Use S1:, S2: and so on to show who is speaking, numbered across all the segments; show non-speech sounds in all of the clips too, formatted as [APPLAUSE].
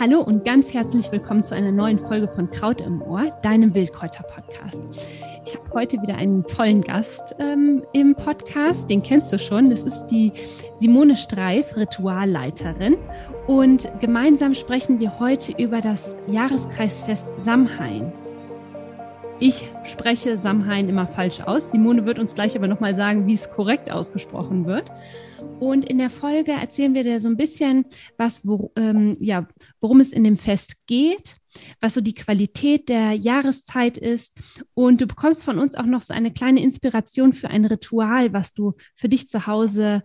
S1: Hallo und ganz herzlich willkommen zu einer neuen Folge von Kraut im Ohr, deinem Wildkräuter-Podcast. Ich habe heute wieder einen tollen Gast ähm, im Podcast, den kennst du schon. Das ist die Simone Streif, Ritualleiterin. Und gemeinsam sprechen wir heute über das Jahreskreisfest Samhain. Ich spreche Samhain immer falsch aus. Simone wird uns gleich aber nochmal sagen, wie es korrekt ausgesprochen wird. Und in der Folge erzählen wir dir so ein bisschen, was, wo, ähm, ja, worum es in dem Fest geht, was so die Qualität der Jahreszeit ist. Und du bekommst von uns auch noch so eine kleine Inspiration für ein Ritual, was du für dich zu Hause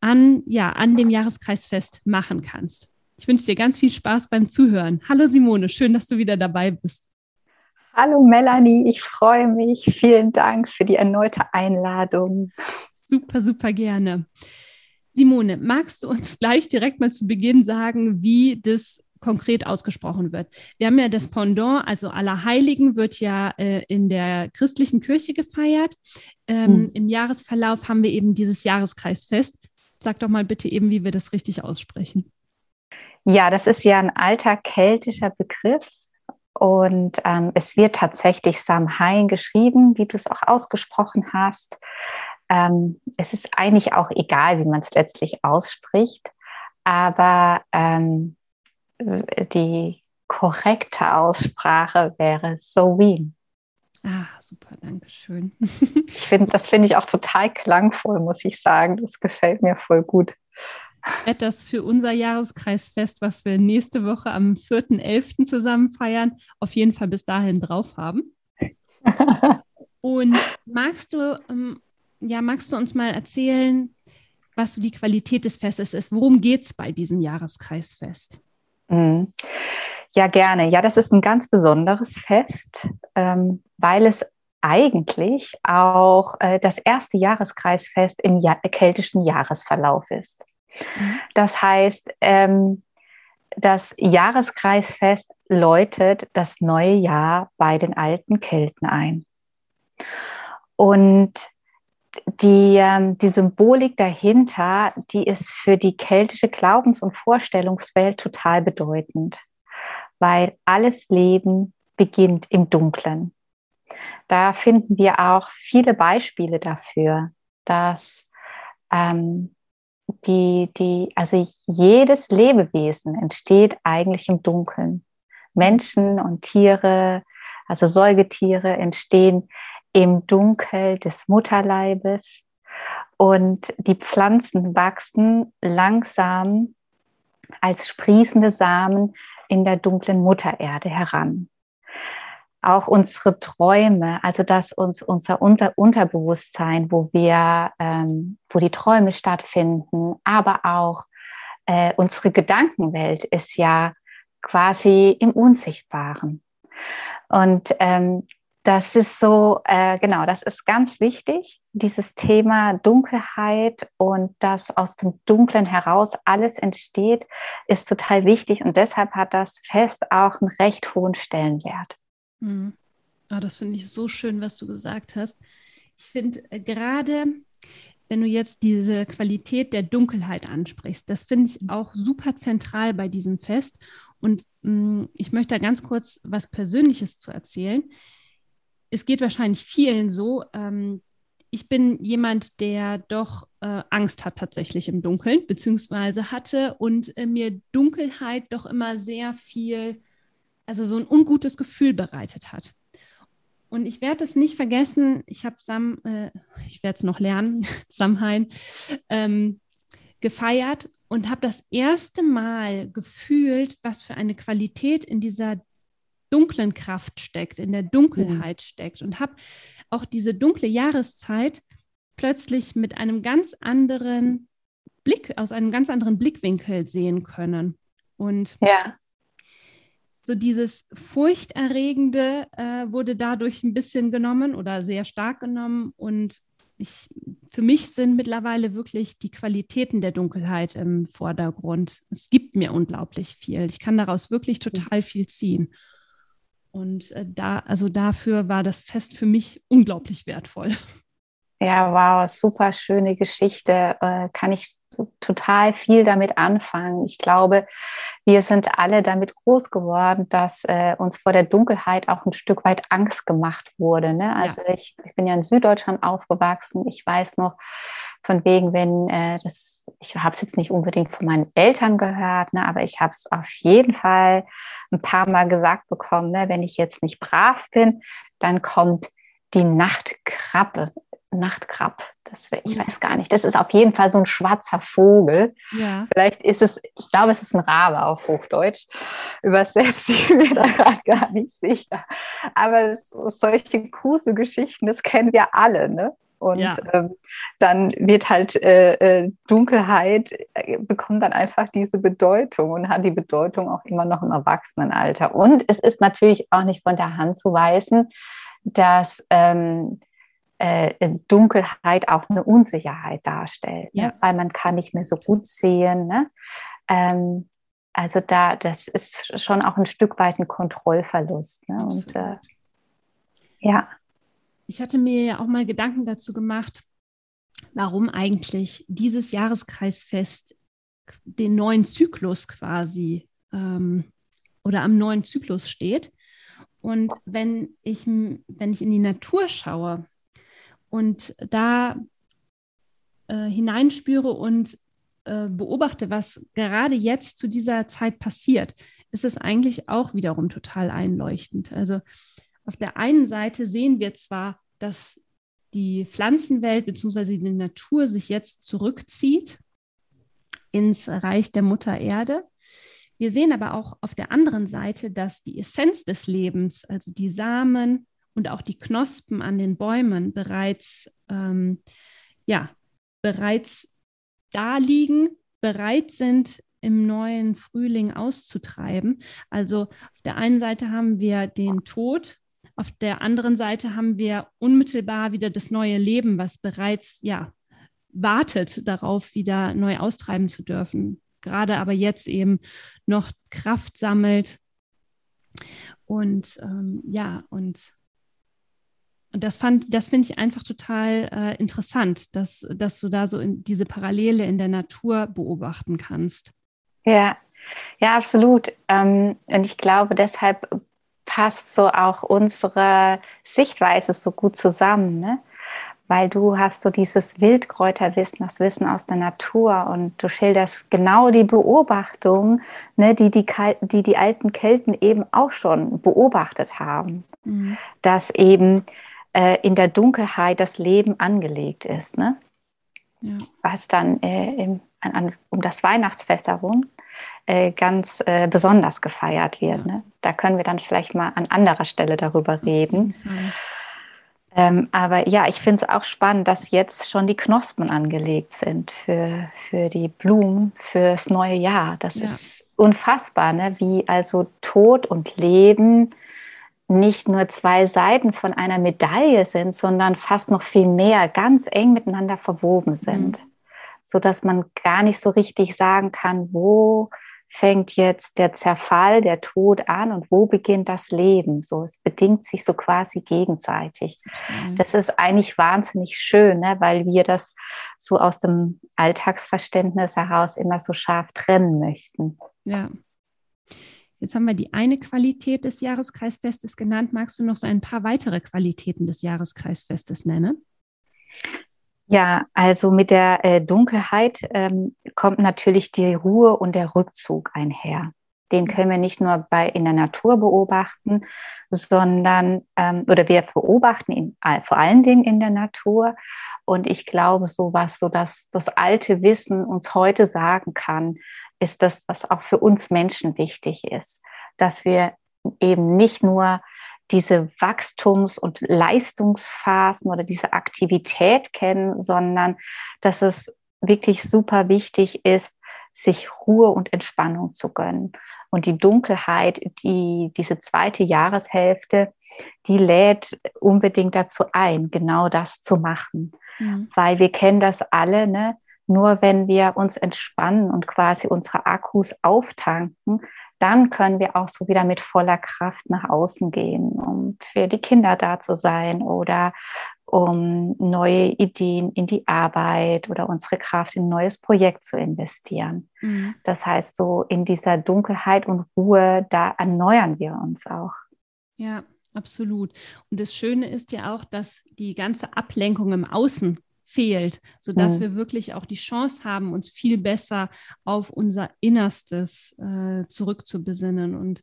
S1: an, ja, an dem Jahreskreisfest machen kannst. Ich wünsche dir ganz viel Spaß beim Zuhören. Hallo Simone, schön, dass du wieder dabei bist.
S2: Hallo Melanie, ich freue mich. Vielen Dank für die erneute Einladung.
S1: Super, super gerne. Simone, magst du uns [LAUGHS] gleich direkt mal zu Beginn sagen, wie das konkret ausgesprochen wird? Wir haben ja das Pendant, also Allerheiligen wird ja äh, in der christlichen Kirche gefeiert. Ähm, hm. Im Jahresverlauf haben wir eben dieses Jahreskreisfest. Sag doch mal bitte eben, wie wir das richtig aussprechen.
S2: Ja, das ist ja ein alter keltischer Begriff. Und ähm, es wird tatsächlich Samhain geschrieben, wie du es auch ausgesprochen hast. Ähm, es ist eigentlich auch egal, wie man es letztlich ausspricht, aber ähm, die korrekte Aussprache wäre Sowin.
S1: Ah, super, danke schön.
S2: ich finde, das finde ich auch total klangvoll, muss ich sagen. Das gefällt mir voll gut.
S1: Das für unser Jahreskreisfest, was wir nächste Woche am 4.11. zusammen feiern, auf jeden Fall bis dahin drauf haben. [LAUGHS] Und magst du ähm, ja, magst du uns mal erzählen, was so die Qualität des Festes ist? Worum geht es bei diesem Jahreskreisfest?
S2: Mhm. Ja, gerne. Ja, das ist ein ganz besonderes Fest, ähm, weil es eigentlich auch äh, das erste Jahreskreisfest im ja keltischen Jahresverlauf ist. Mhm. Das heißt, ähm, das Jahreskreisfest läutet das neue Jahr bei den alten Kelten ein. Und die, ähm, die Symbolik dahinter, die ist für die keltische Glaubens- und Vorstellungswelt total bedeutend, weil alles Leben beginnt im Dunklen. Da finden wir auch viele Beispiele dafür, dass ähm, die, die, also jedes Lebewesen entsteht eigentlich im Dunkeln. Menschen und Tiere, also Säugetiere entstehen im Dunkel des Mutterleibes und die Pflanzen wachsen langsam als sprießende Samen in der dunklen Muttererde heran. Auch unsere Träume, also dass uns unser, unser Unterbewusstsein, wo wir, ähm, wo die Träume stattfinden, aber auch äh, unsere Gedankenwelt ist ja quasi im Unsichtbaren. Und ähm, das ist so, äh, genau, das ist ganz wichtig, dieses Thema Dunkelheit und dass aus dem Dunklen heraus alles entsteht, ist total wichtig und deshalb hat das Fest auch einen recht hohen Stellenwert.
S1: Mhm. Oh, das finde ich so schön, was du gesagt hast. Ich finde äh, gerade, wenn du jetzt diese Qualität der Dunkelheit ansprichst, das finde ich auch super zentral bei diesem Fest. Und mh, mm, ich möchte da ganz kurz was Persönliches zu erzählen es geht wahrscheinlich vielen so. Ähm, ich bin jemand, der doch äh, Angst hat tatsächlich im Dunkeln, beziehungsweise hatte und äh, mir Dunkelheit doch immer sehr viel, also so ein ungutes Gefühl bereitet hat. Und ich werde es nicht vergessen, ich habe Sam, äh, ich werde es noch lernen, [LAUGHS] Samhain, ähm, gefeiert und habe das erste Mal gefühlt, was für eine Qualität in dieser dunklen Kraft steckt, in der Dunkelheit mhm. steckt und habe auch diese dunkle Jahreszeit plötzlich mit einem ganz anderen Blick, aus einem ganz anderen Blickwinkel sehen können. Und ja. so dieses Furchterregende äh, wurde dadurch ein bisschen genommen oder sehr stark genommen. Und ich, für mich sind mittlerweile wirklich die Qualitäten der Dunkelheit im Vordergrund. Es gibt mir unglaublich viel. Ich kann daraus wirklich total viel ziehen. Und äh, da, also dafür war das Fest für mich unglaublich wertvoll.
S2: Ja, wow, super schöne Geschichte. Äh, kann ich total viel damit anfangen. Ich glaube, wir sind alle damit groß geworden, dass äh, uns vor der Dunkelheit auch ein Stück weit Angst gemacht wurde. Ne? Also ja. ich, ich, bin ja in Süddeutschland aufgewachsen. Ich weiß noch von wegen, wenn äh, das, ich habe es jetzt nicht unbedingt von meinen Eltern gehört, ne? aber ich habe es auf jeden Fall ein paar Mal gesagt bekommen, ne? wenn ich jetzt nicht brav bin, dann kommt die Nachtkrabbe Nachtkrab. Das wär, ich weiß gar nicht. Das ist auf jeden Fall so ein schwarzer Vogel. Ja. Vielleicht ist es, ich glaube, es ist ein Rabe auf Hochdeutsch. Übersetzt [LAUGHS] ich mir da gerade gar nicht sicher. Aber es, solche Gruselgeschichten, das kennen wir alle, ne? Und ja. ähm, dann wird halt äh, äh, Dunkelheit, äh, bekommt dann einfach diese Bedeutung und hat die Bedeutung auch immer noch im Erwachsenenalter. Und es ist natürlich auch nicht von der Hand zu weisen, dass ähm, äh, Dunkelheit auch eine Unsicherheit darstellt, ne? ja. ne? weil man kann nicht mehr so gut sehen. Ne? Ähm, also da, das ist schon auch ein Stück weit ein Kontrollverlust. Ne? Und äh, ja.
S1: Ich hatte mir ja auch mal Gedanken dazu gemacht, warum eigentlich dieses Jahreskreisfest den neuen Zyklus quasi ähm, oder am neuen Zyklus steht. Und wenn ich, wenn ich in die Natur schaue, und da äh, hineinspüre und äh, beobachte, was gerade jetzt zu dieser Zeit passiert, ist es eigentlich auch wiederum total einleuchtend. Also auf der einen Seite sehen wir zwar, dass die Pflanzenwelt bzw. die Natur sich jetzt zurückzieht ins Reich der Mutter Erde. Wir sehen aber auch auf der anderen Seite, dass die Essenz des Lebens, also die Samen, und auch die Knospen an den Bäumen bereits, ähm, ja, bereits da liegen, bereit sind, im neuen Frühling auszutreiben. Also auf der einen Seite haben wir den Tod, auf der anderen Seite haben wir unmittelbar wieder das neue Leben, was bereits ja wartet darauf, wieder neu austreiben zu dürfen. Gerade aber jetzt eben noch Kraft sammelt. Und ähm, ja, und und das fand, das finde ich einfach total äh, interessant, dass, dass du da so in diese Parallele in der Natur beobachten kannst.
S2: Ja, ja, absolut. Ähm, und ich glaube, deshalb passt so auch unsere Sichtweise so gut zusammen, ne? weil du hast so dieses Wildkräuterwissen, das Wissen aus der Natur und du schilderst genau die Beobachtung, ne, die, die, die die alten Kelten eben auch schon beobachtet haben, mhm. dass eben äh, in der Dunkelheit das Leben angelegt ist. Ne? Ja. Was dann äh, im, an, an, um das Weihnachtsfest herum äh, ganz äh, besonders gefeiert wird. Ja. Ne? Da können wir dann vielleicht mal an anderer Stelle darüber reden. Ähm, aber ja, ich finde es auch spannend, dass jetzt schon die Knospen angelegt sind für, für die Blumen, fürs neue Jahr. Das ja. ist unfassbar, ne? wie also Tod und Leben nicht nur zwei Seiten von einer Medaille sind, sondern fast noch viel mehr ganz eng miteinander verwoben sind, mhm. so dass man gar nicht so richtig sagen kann, wo fängt jetzt der Zerfall, der Tod an und wo beginnt das Leben? So, es bedingt sich so quasi gegenseitig. Mhm. Das ist eigentlich wahnsinnig schön, ne? weil wir das so aus dem Alltagsverständnis heraus immer so scharf trennen möchten.
S1: Ja. Jetzt haben wir die eine Qualität des Jahreskreisfestes genannt. Magst du noch so ein paar weitere Qualitäten des Jahreskreisfestes nennen?
S2: Ja, also mit der äh, Dunkelheit ähm, kommt natürlich die Ruhe und der Rückzug einher. Den mhm. können wir nicht nur bei, in der Natur beobachten, sondern, ähm, oder wir beobachten ihn vor allen Dingen in der Natur. Und ich glaube, so was so dass das alte Wissen uns heute sagen kann, ist das, was auch für uns Menschen wichtig ist, dass wir eben nicht nur diese Wachstums- und Leistungsphasen oder diese Aktivität kennen, sondern dass es wirklich super wichtig ist, sich Ruhe und Entspannung zu gönnen. Und die Dunkelheit, die, diese zweite Jahreshälfte, die lädt unbedingt dazu ein, genau das zu machen. Mhm. Weil wir kennen das alle, ne? Nur wenn wir uns entspannen und quasi unsere Akkus auftanken, dann können wir auch so wieder mit voller Kraft nach außen gehen, um für die Kinder da zu sein oder um neue Ideen in die Arbeit oder unsere Kraft in ein neues Projekt zu investieren. Mhm. Das heißt, so in dieser Dunkelheit und Ruhe, da erneuern wir uns auch.
S1: Ja, absolut. Und das Schöne ist ja auch, dass die ganze Ablenkung im Außen fehlt, sodass mhm. wir wirklich auch die Chance haben, uns viel besser auf unser Innerstes äh, zurückzubesinnen. Und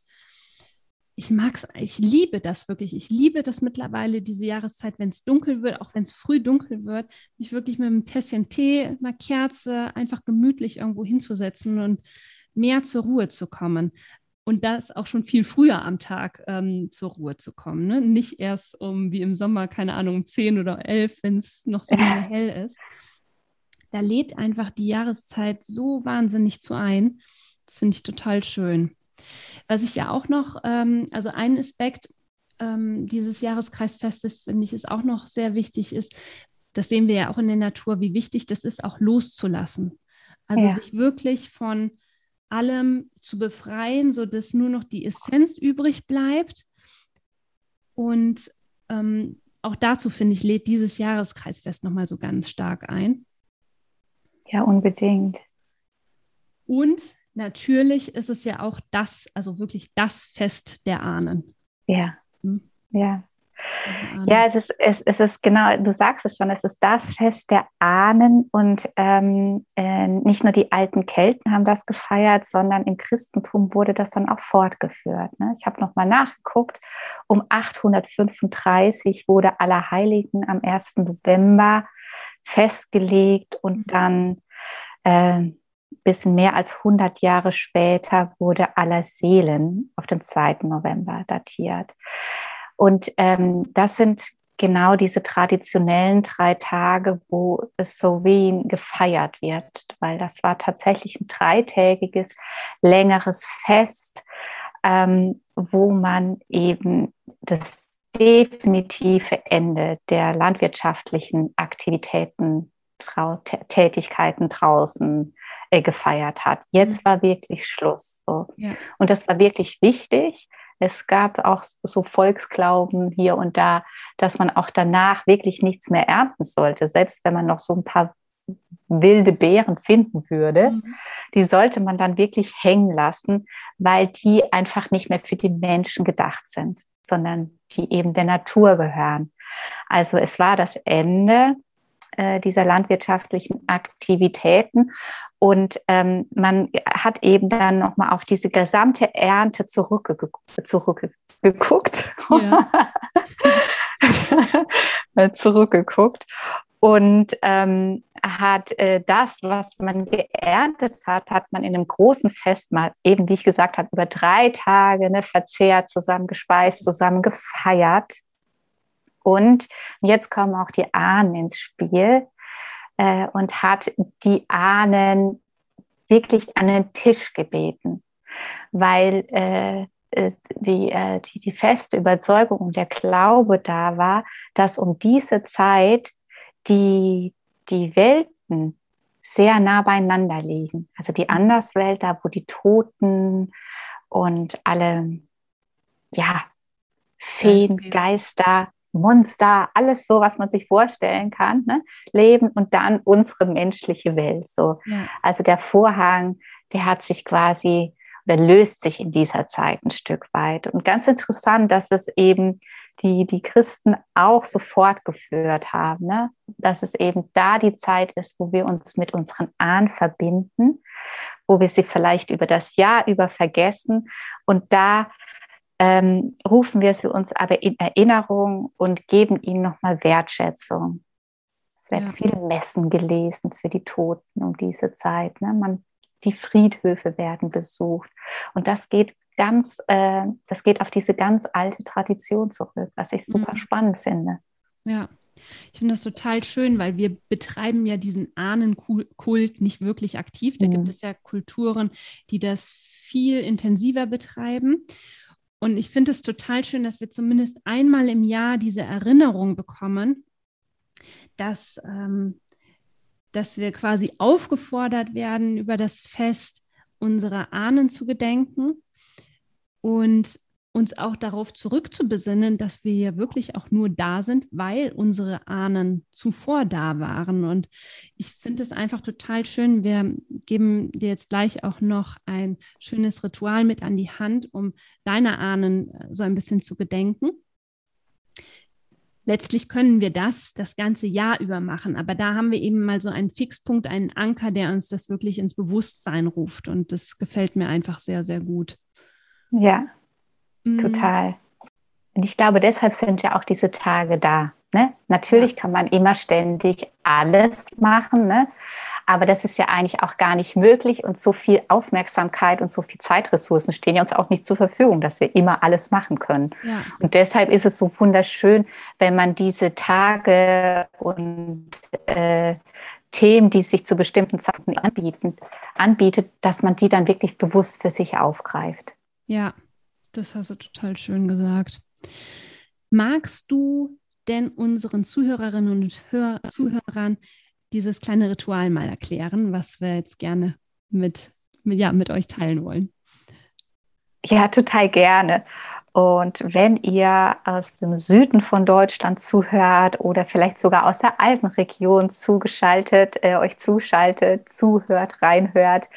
S1: ich mag es, ich liebe das wirklich. Ich liebe das mittlerweile, diese Jahreszeit, wenn es dunkel wird, auch wenn es früh dunkel wird, mich wirklich mit einem Tässchen Tee, einer Kerze einfach gemütlich irgendwo hinzusetzen und mehr zur Ruhe zu kommen und das auch schon viel früher am Tag ähm, zur Ruhe zu kommen. Ne? Nicht erst um, wie im Sommer, keine Ahnung, um 10 oder 11, wenn es noch so lange [LAUGHS] hell ist. Da lädt einfach die Jahreszeit so wahnsinnig zu ein. Das finde ich total schön. Was ich ja auch noch, ähm, also ein Aspekt ähm, dieses Jahreskreisfestes, finde ich, ist auch noch sehr wichtig, ist, das sehen wir ja auch in der Natur, wie wichtig das ist, auch loszulassen. Also ja. sich wirklich von allem zu befreien, sodass nur noch die Essenz übrig bleibt. Und ähm, auch dazu, finde ich, lädt dieses Jahreskreisfest nochmal so ganz stark ein.
S2: Ja, unbedingt.
S1: Und natürlich ist es ja auch das, also wirklich das Fest der Ahnen.
S2: Ja, hm? ja. Ja, es ist, es, es ist genau, du sagst es schon, es ist das Fest der Ahnen und ähm, äh, nicht nur die alten Kelten haben das gefeiert, sondern im Christentum wurde das dann auch fortgeführt. Ne? Ich habe nochmal nachgeguckt, um 835 wurde Allerheiligen am 1. November festgelegt und mhm. dann äh, bis mehr als 100 Jahre später wurde Aller Seelen auf den 2. November datiert. Und ähm, das sind genau diese traditionellen drei Tage, wo es so wie gefeiert wird, weil das war tatsächlich ein dreitägiges, längeres Fest, ähm, wo man eben das definitive Ende der landwirtschaftlichen Aktivitäten, Trau Tätigkeiten draußen äh, gefeiert hat. Jetzt mhm. war wirklich Schluss. So. Ja. Und das war wirklich wichtig, es gab auch so Volksglauben hier und da, dass man auch danach wirklich nichts mehr ernten sollte, selbst wenn man noch so ein paar wilde Beeren finden würde, mhm. die sollte man dann wirklich hängen lassen, weil die einfach nicht mehr für die Menschen gedacht sind, sondern die eben der Natur gehören. Also es war das Ende äh, dieser landwirtschaftlichen Aktivitäten und ähm, man hat eben dann nochmal auf diese gesamte Ernte zurückge zurückgeguckt. Ja. [LAUGHS] zurückgeguckt. Und ähm, hat äh, das, was man geerntet hat, hat man in einem großen Fest mal, eben wie ich gesagt habe, über drei Tage ne, verzehrt, zusammen gespeist, zusammen gefeiert. Und jetzt kommen auch die Ahnen ins Spiel äh, und hat die Ahnen wirklich an den Tisch gebeten, weil äh, äh, die, äh, die, die feste Überzeugung und der Glaube da war, dass um diese Zeit die, die Welten sehr nah beieinander liegen. Also die Anderswelt, da wo die Toten und alle ja, Feen, Geister, Monster, alles so, was man sich vorstellen kann, ne? leben und dann unsere menschliche Welt. So. Ja. Also der Vorhang, der hat sich quasi oder löst sich in dieser Zeit ein Stück weit. Und ganz interessant, dass es eben die, die Christen auch so fortgeführt haben, ne? dass es eben da die Zeit ist, wo wir uns mit unseren Ahnen verbinden, wo wir sie vielleicht über das Jahr über vergessen und da ähm, rufen wir sie uns aber in Erinnerung und geben ihnen nochmal Wertschätzung. Es werden ja. viele Messen gelesen für die Toten um diese Zeit. Ne? Man, die Friedhöfe werden besucht. Und das geht ganz, äh, das geht auf diese ganz alte Tradition zurück, was ich super mhm. spannend finde.
S1: Ja, ich finde das total schön, weil wir betreiben ja diesen Ahnenkult nicht wirklich aktiv. Da mhm. gibt es ja Kulturen, die das viel intensiver betreiben. Und ich finde es total schön, dass wir zumindest einmal im Jahr diese Erinnerung bekommen, dass, ähm, dass wir quasi aufgefordert werden, über das Fest unserer Ahnen zu gedenken. Und uns auch darauf zurückzubesinnen, dass wir ja wirklich auch nur da sind, weil unsere Ahnen zuvor da waren. Und ich finde es einfach total schön. Wir geben dir jetzt gleich auch noch ein schönes Ritual mit an die Hand, um deine Ahnen äh, so ein bisschen zu gedenken. Letztlich können wir das das ganze Jahr über machen, aber da haben wir eben mal so einen Fixpunkt, einen Anker, der uns das wirklich ins Bewusstsein ruft. Und das gefällt mir einfach sehr, sehr gut.
S2: Ja, Mhm. Total. Und ich glaube, deshalb sind ja auch diese Tage da. Ne? Natürlich kann man immer ständig alles machen, ne? aber das ist ja eigentlich auch gar nicht möglich und so viel Aufmerksamkeit und so viel Zeitressourcen stehen ja uns auch nicht zur Verfügung, dass wir immer alles machen können. Ja. Und deshalb ist es so wunderschön, wenn man diese Tage und äh, Themen, die sich zu bestimmten Zeiten anbieten, anbietet, dass man die dann wirklich bewusst für sich aufgreift.
S1: Ja, das hast du total schön gesagt. Magst du denn unseren Zuhörerinnen und Hör Zuhörern dieses kleine Ritual mal erklären, was wir jetzt gerne mit, mit, ja, mit euch teilen wollen?
S2: Ja, total gerne. Und wenn ihr aus dem Süden von Deutschland zuhört oder vielleicht sogar aus der Alpenregion zugeschaltet, äh, euch zuschaltet, zuhört, reinhört,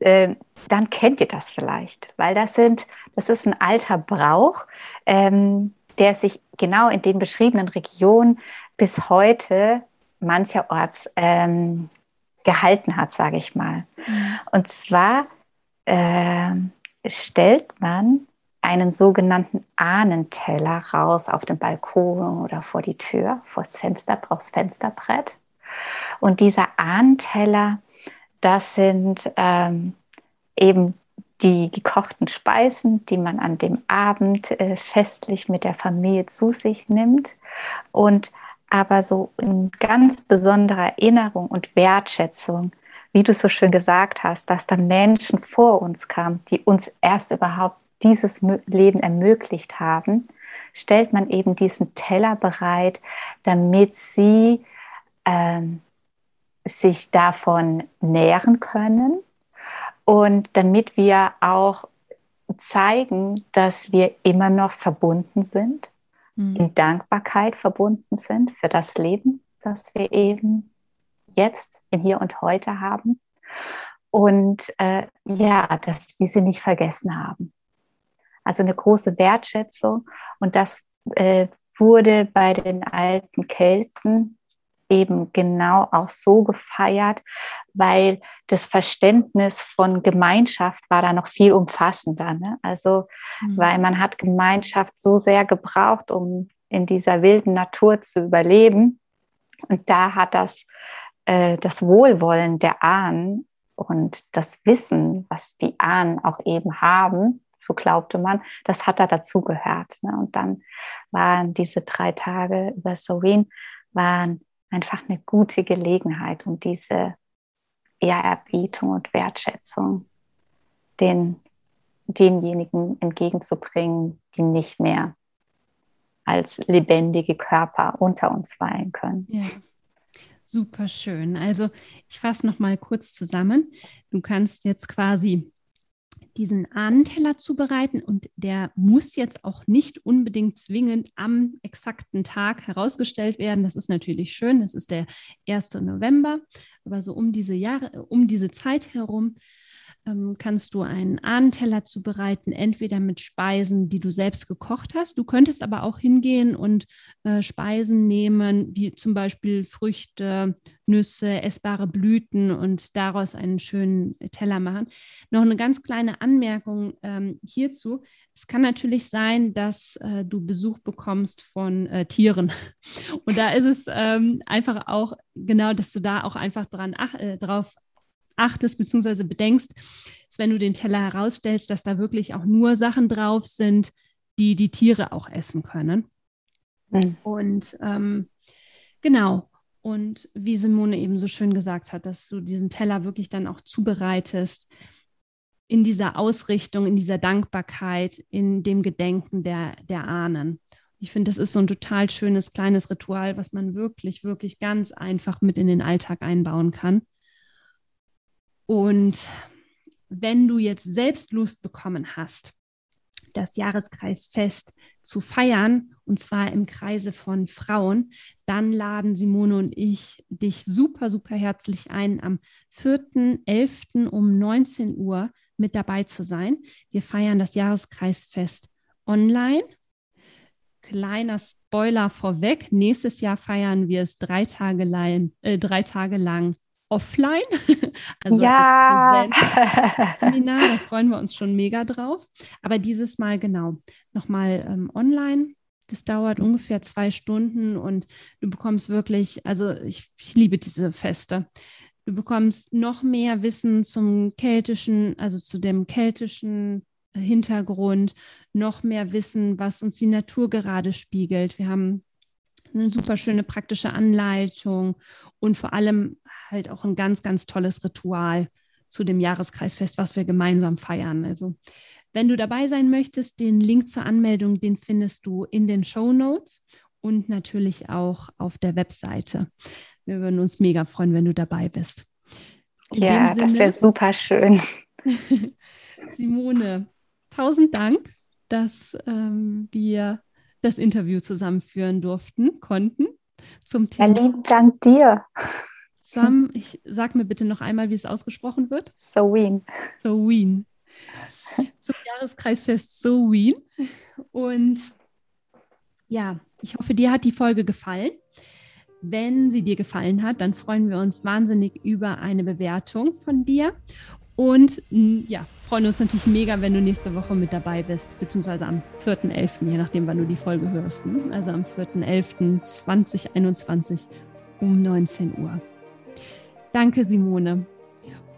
S2: äh, dann kennt ihr das vielleicht, weil das sind, das ist ein alter Brauch, ähm, der sich genau in den beschriebenen Regionen bis heute mancherorts ähm, gehalten hat, sage ich mal. Mhm. Und zwar äh, stellt man einen sogenannten Ahnenteller raus auf den Balkon oder vor die Tür, vors Fenster, aufs Fensterbrett. Und dieser Ahnenteller, das sind ähm, eben die gekochten Speisen, die man an dem Abend äh, festlich mit der Familie zu sich nimmt und aber so in ganz besonderer Erinnerung und Wertschätzung, wie du so schön gesagt hast, dass da Menschen vor uns kamen, die uns erst überhaupt dieses Leben ermöglicht haben, stellt man eben diesen Teller bereit, damit sie ähm, sich davon nähren können und damit wir auch zeigen, dass wir immer noch verbunden sind, mhm. in Dankbarkeit verbunden sind für das Leben, das wir eben jetzt in hier und heute haben. Und äh, ja, dass wir sie nicht vergessen haben. Also eine große Wertschätzung. Und das äh, wurde bei den alten Kelten eben genau auch so gefeiert, weil das Verständnis von Gemeinschaft war da noch viel umfassender. Ne? Also, mhm. weil man hat Gemeinschaft so sehr gebraucht, um in dieser wilden Natur zu überleben. Und da hat das, äh, das Wohlwollen der Ahnen und das Wissen, was die Ahnen auch eben haben, so glaubte man, das hat da dazugehört. Ne? Und dann waren diese drei Tage über Sorin, waren einfach eine gute Gelegenheit, um diese Ehrerbietung und Wertschätzung den, denjenigen entgegenzubringen, die nicht mehr als lebendige Körper unter uns weilen können.
S1: Ja. Super schön. Also ich fasse noch mal kurz zusammen. Du kannst jetzt quasi diesen Ahnenteller zubereiten und der muss jetzt auch nicht unbedingt zwingend am exakten Tag herausgestellt werden. Das ist natürlich schön, das ist der 1. November, aber so um diese Jahre, um diese Zeit herum ähm, kannst du einen Ahnenteller zubereiten, entweder mit Speisen, die du selbst gekocht hast. Du könntest aber auch hingehen und äh, Speisen nehmen, wie zum Beispiel Früchte, Nüsse, essbare Blüten und daraus einen schönen Teller machen. Noch eine ganz kleine Anmerkung ähm, hierzu. Es kann natürlich sein, dass äh, du Besuch bekommst von äh, Tieren. [LAUGHS] Und da ist es ähm, einfach auch genau, dass du da auch einfach dran ach, äh, drauf achtest bzw. bedenkst, ist, wenn du den Teller herausstellst, dass da wirklich auch nur Sachen drauf sind, die die Tiere auch essen können. Mhm. Und ähm, genau. Und wie Simone eben so schön gesagt hat, dass du diesen Teller wirklich dann auch zubereitest in dieser Ausrichtung, in dieser Dankbarkeit, in dem Gedenken der, der Ahnen. Ich finde, das ist so ein total schönes kleines Ritual, was man wirklich, wirklich ganz einfach mit in den Alltag einbauen kann. Und wenn du jetzt selbst Lust bekommen hast, das Jahreskreisfest zu feiern, und zwar im Kreise von Frauen, dann laden Simone und ich dich super, super herzlich ein, am 4.11. um 19 Uhr mit dabei zu sein. Wir feiern das Jahreskreisfest online. Kleiner Spoiler vorweg, nächstes Jahr feiern wir es drei Tage, lang, äh, drei Tage lang offline, [LAUGHS] also ja. als [LAUGHS] da freuen wir uns schon mega drauf. Aber dieses Mal genau nochmal ähm, online. Das dauert ungefähr zwei Stunden und du bekommst wirklich, also ich, ich liebe diese Feste. Du bekommst noch mehr Wissen zum keltischen, also zu dem keltischen Hintergrund, noch mehr Wissen, was uns die Natur gerade spiegelt. Wir haben eine super schöne praktische Anleitung und vor allem halt auch ein ganz, ganz tolles Ritual zu dem Jahreskreisfest, was wir gemeinsam feiern. Also wenn du dabei sein möchtest, den Link zur Anmeldung, den findest du in den Show Notes und natürlich auch auf der Webseite. Wir würden uns mega freuen, wenn du dabei bist.
S2: In ja, Sinne, das wäre super schön. [LAUGHS]
S1: Simone, tausend Dank, dass ähm, wir das Interview zusammenführen durften, konnten zum
S2: Thema. Ja, lieben Dank dir.
S1: Sam, ich sag mir bitte noch einmal, wie es ausgesprochen wird.
S2: Soween.
S1: Soween. Zum Jahreskreisfest Soween. Und ja, ich hoffe, dir hat die Folge gefallen. Wenn sie dir gefallen hat, dann freuen wir uns wahnsinnig über eine Bewertung von dir. Und ja, freuen uns natürlich mega, wenn du nächste Woche mit dabei bist, beziehungsweise am 4.11., je nachdem, wann du die Folge hörst. Ne? Also am 4.11.2021 um 19 Uhr. Danke, Simone.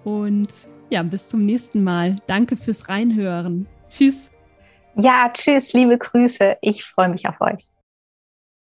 S1: Und ja, bis zum nächsten Mal. Danke fürs Reinhören. Tschüss.
S2: Ja, tschüss, liebe Grüße. Ich freue mich auf euch.